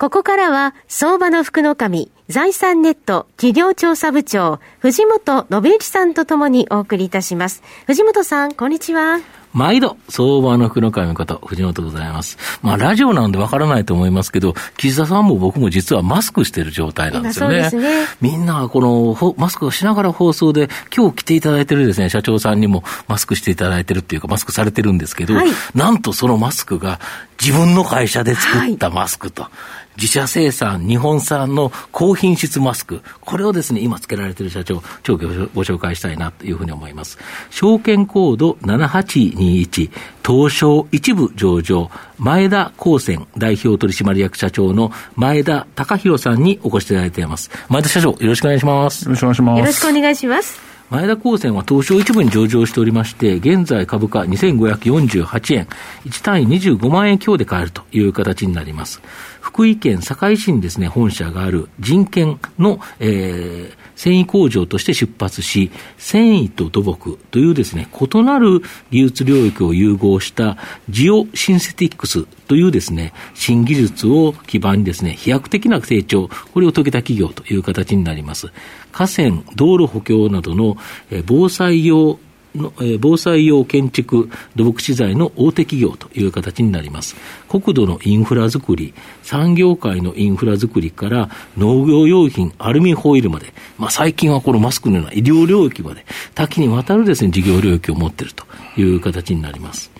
ここからは、相場の福の神、財産ネット企業調査部長、藤本信之さんとともにお送りいたします。藤本さん、こんにちは。毎度、相場の福の神こと、藤本でございます。まあ、ラジオなんでわからないと思いますけど、岸田さんも僕も実はマスクしてる状態なんですよね。ねみんな、この、マスクをしながら放送で、今日来ていただいてるですね、社長さんにもマスクしていただいてるっていうか、マスクされてるんですけど、はい、なんとそのマスクが自分の会社で作ったマスクと。はい自社生産、日本産の高品質マスク、これをですね、今つけられている社長、長期ご紹介したいなというふうに思います。証券コード7821、東証一部上場、前田高専代表取締役社長の前田隆弘さんにお越しいただいています。前田社長、よろしくお願いします。よろしくお願いします。よろしくお願いします。前田高専は東証一部に上場しておりまして、現在株価2548円、1単位25万円強で買えるという形になります。福井県堺市にですね、本社がある人権の、えー、繊維工場として出発し、繊維と土木というですね、異なる技術領域を融合したジオシンセティックスというですね、新技術を基盤にですね、飛躍的な成長、これを遂げた企業という形になります。河川、道路補強などの防災用の、え、防災用建築土木資材の大手企業という形になります。国土のインフラ作り、産業界のインフラ作りから農業用品、アルミホイルまで、まあ、最近はこのマスクのような医療領域まで多岐にわたるですね、事業領域を持っているという形になります。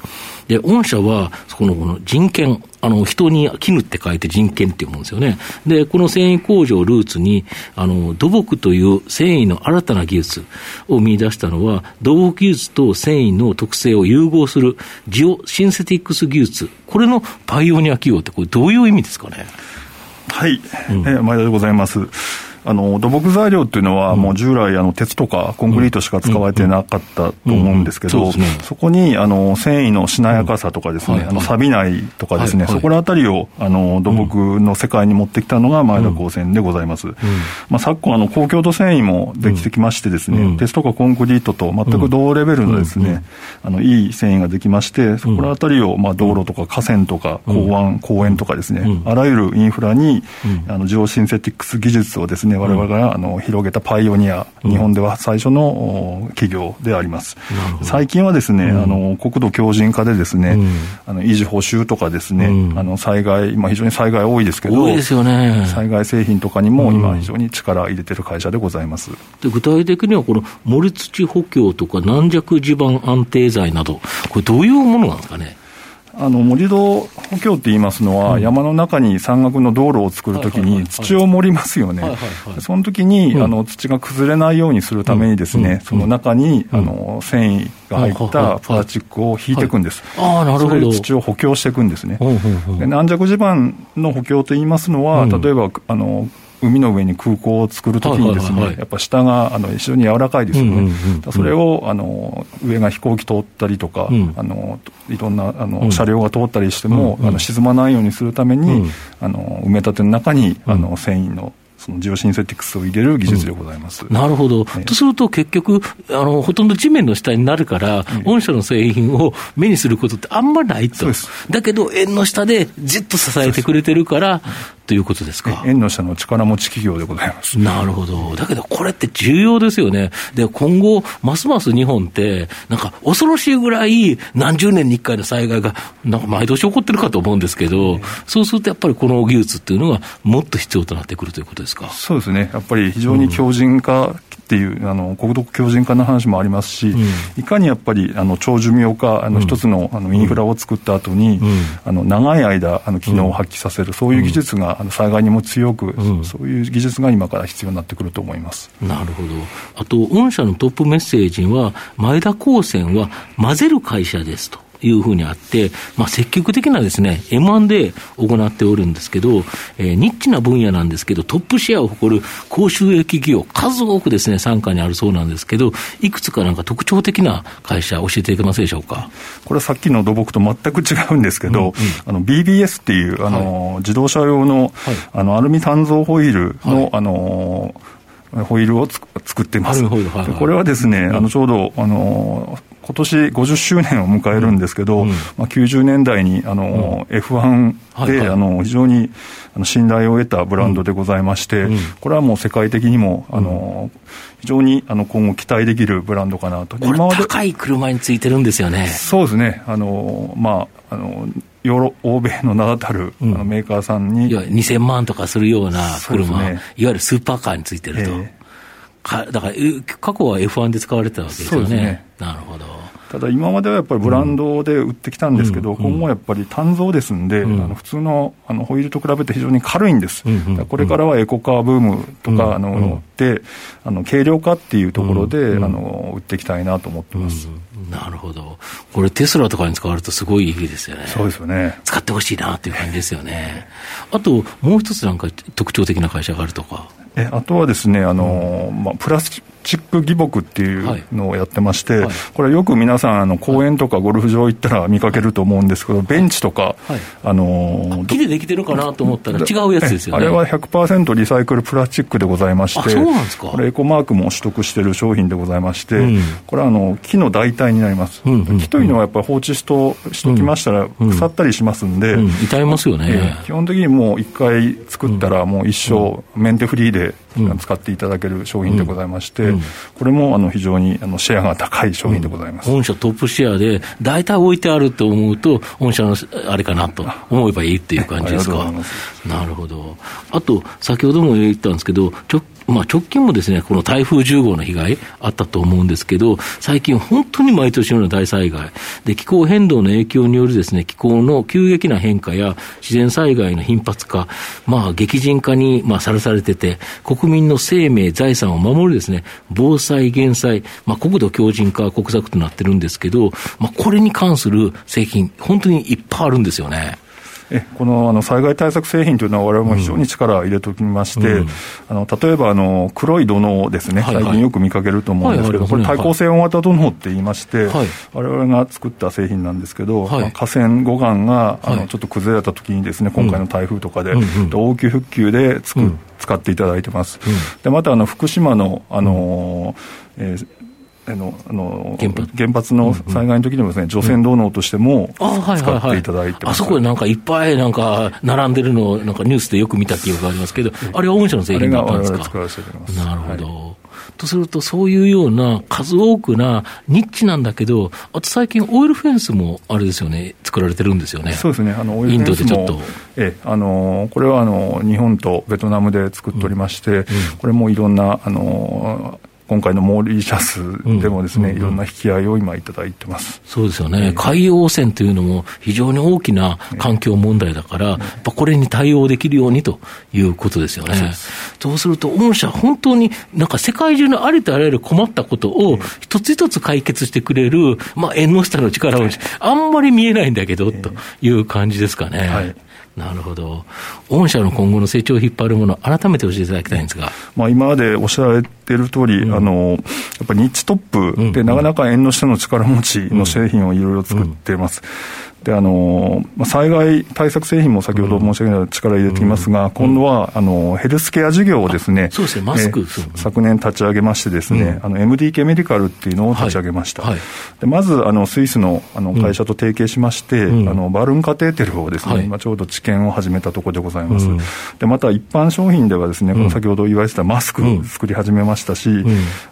で、御社は、このこの人権、あの、人に絹って書いて人権っていうもんですよね。で、この繊維工場をルーツに、あの、土木という繊維の新たな技術を見出したのは、土木技術と繊維の特性を融合するジオシンセティックス技術、これのパイオニア企業って、これどういう意味ですかね？はい、うん、え前田でございます。あの土木材料っていうのは、もう従来、あの鉄とかコンクリートしか使われてなかったと思うんですけど、そこにあの繊維のしなやかさとかですね、あの錆びないとかですね、そこら辺りをあの土木の世界に持ってきたのが前田高専でございます。まあ、昨今、あの高強度繊維もできてきましてですね、鉄とかコンクリートと全く同レベルのですね、あのいい繊維ができまして、そこら辺りをまあ道路とか河川とか港湾、公園とかですね、あらゆるインフラにあのジオシンセティックス技術をですねね、われわれがあの広げたパイオニア、日本では最初の企業であります。最近はですね、あの国土強靭化でですね、あの維持補修とかですね、あの災害、まあ、非常に災害多いですけど、多いですよね、災害製品とかにも今、非常に力入れてる会社でございます、で具体的には、この盛土補強とか軟弱地盤安定剤など、これ、どういうものなんですかね？あの盛り土補強って言いますのは、うん、山の中に山岳の道路を作るときに土を盛りますよね、その時に、うん、あの土が崩れないようにするためにですね、うん、その中に、あの繊維が入ったプラスチックを引いていくんです、あなるほど。土を補強していくんですね、で軟弱地盤の補強と言いますのは、例えばあの海の上に空港を作るときにですね、やっぱ下があの非常に柔らかいですよね、それをあの上が飛行機通ったりとか、うん、あのいろんなあの、車両が通ったりしても、あの沈まないようにするために、あの埋め立ての中にあの繊維のそのジオシンセティクスを入れる技術でございます、うん、なるほど、とすると結局あの、ほとんど地面の下になるから、御社の製品を目にすることってあんまないと、だけど、縁の下でじっと支えてくれてるから、ということですか。縁の下の力持ち企業でございます。なるほど。だけど、これって重要ですよね。で、今後、ますます日本って、なんか恐ろしいぐらい、何十年に一回の災害が、なんか毎年起こってるかと思うんですけど、そうするとやっぱりこの技術っていうのが、もっと必要となってくるということですか？そうですね。やっぱり非常に強靭化っていう、あの国土強靭化の話もありますし、うん、いかにやっぱりあの長寿命化、あの一つのあのインフラを作った後に、うん、あの長い間、あの機能を発揮させる、そういう技術があの災害にも強く、そういう技術が今から必要になってくると思います。なるほど、あと、御社のトップメッセージは、前田高専は混ぜる会社ですと。いうふうにあって、まあ、積極的なですね、M&A を行っておるんですけど、えー、ニッチな分野なんですけど、トップシェアを誇る高収益企業、数多くですね、傘下にあるそうなんですけど、いくつかなんか特徴的な会社、教えていけますでしょうか？これはさっきの土木と全く違うんですけど、うんうん、あの BBS っていう、あの、はい、自動車用の、はい、あのアルミ炭造ホイールの、はい、あのホイールをつ作っています。はいはい、これはですね、あのちょうどあの今年50周年を迎えるんですけど、うん、まあ、90年代にあの、うん、F1 で、はいはい、あの非常に信頼を得たブランドでございまして、うん、これはもう世界的にもあの、非常にあの今後期待できるブランドかなと。今まで高い車についてるんですよね。そうですね。あのまああのヨーロ欧米の名だたる、あのメーカーさんに、いや2000万とかするような車、ね、いわゆるスーパーカーについてると、えー、かだから過去は F1 で使われてたわけですよね。ね。なるほどただ今まではやっぱりブランドで売ってきたんですけど、今後はやっぱり単造ですんで、あの普通のあのホイールと比べて非常に軽いんです、これからはエコカーブームとか、あのであの軽量化っていうところで、あの売っていきたいなと思ってます。なるほど。これテスラとかに使われるとすごいいいですよね。そうですよね。使ってほしいなっていう感じですよね。あと、もう一つなんか特徴的な会社があるとか。えあとはですね、あのまあ、プラスチック義木っていうのをやってまして、はい。はい、これよく皆さんあの公園とかゴルフ場行ったら見かけると思うんですけど、ベンチとか、はい、あの木でできてるかなと思ったら違うやつですよね。あれは100%リサイクルプラスチックでございましてそうなんですか。これエコマークも取得している商品でございまして、うん、これはあの木の代替になります、うんうん、木というのはやっぱり放置しとしときましたら腐ったりしますんで、うん。痛いますよね、基本的にもう一回作ったらもう一生メンテフリーで使っていただける商品でございまして、これもあの非常にあのシェアが高い商品でございます、御社トップシェアで、大体置いてあると思うと、御社のあれかなと。思えばいいっていう感じですか？なるほど。あと、先ほども言ったんですけど、直まあ、直近もですね、この台風10号の被害あったと思うんですけど、最近本当に毎年のような大災害、で、気候変動の影響によるですね、気候の急激な変化や自然災害の頻発化、まあ、激甚化に、まあ、さらされてて、国民の生命、財産を守るですね、防災、減災、まあ、国土強靭化国策となってるんですけど、まあ、これに関する製品、本当にいっぱいあるんですよね。え このあの災害対策製品というのは、われわれも非常に力を入れておきまして、うん、あの例えばあの黒い土のですね、最近よく見かけると思うんですけど、これ、対抗性大型土のって言いまして、われわれが作った製品なんですけど、はい、河川護岸があのちょっと崩れたときにですね、今回の台風とかで、応急復旧でつく、使っていただいてます。でまたあの福島のあの、えーあのあの原発。の災害の時でもですね、除染土のとしても使っていただいてあそこでなんかいっぱいなんか並んでるのなんかニュースでよく見た記憶がありますけど、あれは御社の製品だったんですか？なるほど。はい。とすると、そういうような数多くなニッチなんだけど、あと最近、オイルフェンスもあれですよね、作られてるんですよね。そうですね、あのオイルフェンスもインドでちょっと。ええ、あのこれはあの日本とベトナムで作っておりまして、うん。うん、これもいろんなあの今回のモーリーシャスでもですね、いろんな引き合いを今いただいてます。そうですよね、海洋汚染というのも非常に大きな環境問題だから、やっぱこれに対応できるようにということですよね。そうす。ると、御社、本当になんか世界中のありとあらゆる困ったことを一つ一つ解決してくれる、まあ、縁の下の力を、あんまり見えないんだけど、という感じですかね。はいなるほど。御社の今後の成長を引っ張るもの、改めて教えていただきたいんですが。まあ、今までおっしゃられている通り、うん、あの、やっぱりニッチトップで、なかなか縁の下の力持ちの製品をいろいろ作っています。うんであの災害対策製品も先ほど申し上げた力入れていますが、うん、今度はあのヘルスケア事業をですね、そうですね。マスク、昨年立ち上げましてですね、うん、あの MDK メディカルっていうのを立ち上げました。はい。はい、でまずあのスイスのあの会社と提携しまして、うん、あのバルーンカテーテルをですね、はい、今ちょうど治験を始めたところでございます。でまた一般商品ではですね、この先ほど言われてたマスク作り始めましたし、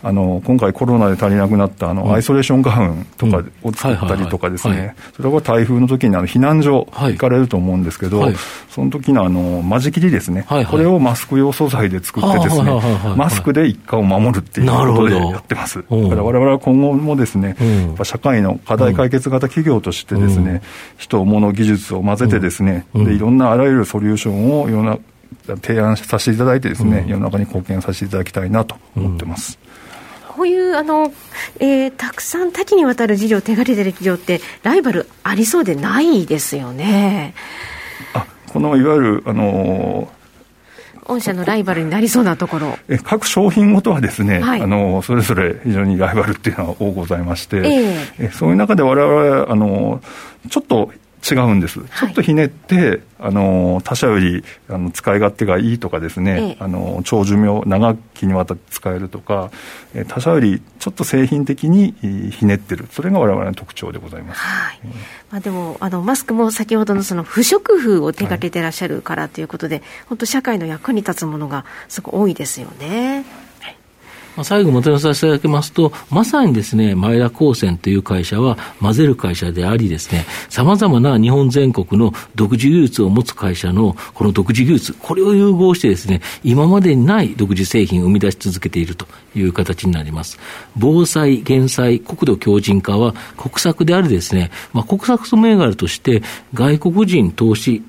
あの今回コロナで足りなくなったあのアイソレーションガウンとかを作ったりとかですね、それは台風の時にあの避難所行かれると思うんですけど、はい、その時のあの間仕切りですね、はいはい、これをマスク用素材で作ってですね、マスクで一家を守るっていうことでやってます。だから我々は今後もですね、うん、社会の課題解決型企業としてですね、うん、人、物、技術を混ぜてですね、うん、でいろんなあらゆるソリューションを世の提案させていただいてですね、世の中に貢献させていただきたいなと思ってます。こういうあの、えー、たくさん多岐にわたる事業を手掛けてる企業ってライバルありそうでないですよね。あこのいわゆるあの御社のライバルになりそうなところ。え各商品ごとはですね、はい、あのそれぞれ非常にライバルっていうのは多ございまして、えー、えそういう中でわれわれあのちょっと違うんです、ちょっとひねって、あの他社よりあの使い勝手がいいとかですね、ええ、あの長寿命長きにわたって使えるとか他社よりちょっと製品的にひねってる。それが我々の特徴でございます、はい。まあ、でもあのマスクも先ほどのその不織布を手掛けてらっしゃるからということで、はい、本当社会の役に立つものがすごく多いですよね。まあ、最後まとめさせていただきますと、まさにですね、前田高専という会社は混ぜる会社でありですね、様々な日本全国の独自技術を持つ会社のこの独自技術、これを融合してですね、今までにない独自製品を生み出し続けているという形になります。防災、減災、国土強靭化は国策であるですね、まあ、国策銘柄として外国人投資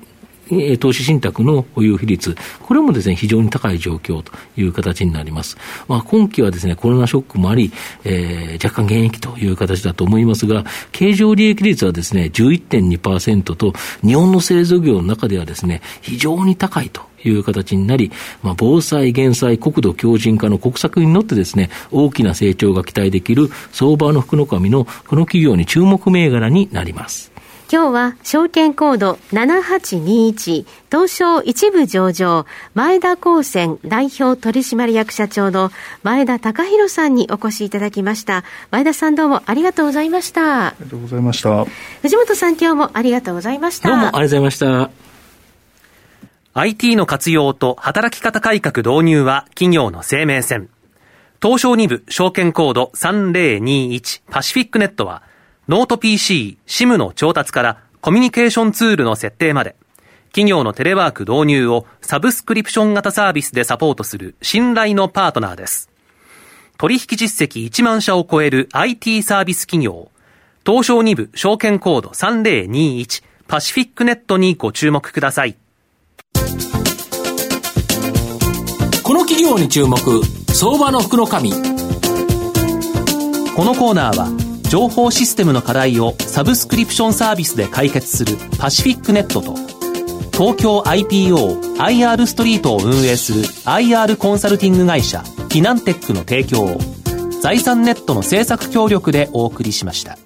投資信託の保有比率、これもですね、非常に高い状況という形になります。まあ、今期はですね、コロナショックもあり、えー、若干減益という形だと思いますが、経常利益率はですね、11.2%と、日本の製造業の中ではですね、非常に高いという形になり、まあ、防災、減災、国土強靭化の国策に乗ってですね、大きな成長が期待できる相場の福の神のこの企業に注目銘柄になります。今日は証券コード7821東証一部上場前田高専代表取締役社長の前田隆弘さんにお越しいただきました。前田さんどうもありがとうございました。ありがとうございました。藤本さん今日もありがとうございました。どうもありがとうございました。IT の活用と働き方改革導入は企業の生命線。東証2部証券コード3021パシフィックネットはノート PC、SIM の調達からコミュニケーションツールの設定まで、企業のテレワーク導入をサブスクリプション型サービスでサポートする信頼のパートナーです。取引実績1万社を超える IT サービス企業、東証2部証券コード3021パシフィックネットにご注目ください。この企業に注目、相場の福の神。このコーナーは、情報システムの課題をサブスクリプションサービスで解決するパシフィックネットと東京 IPOIR ストリートを運営する IR コンサルティング会社フィナンテックの提供を財産ネットの政策協力でお送りしました。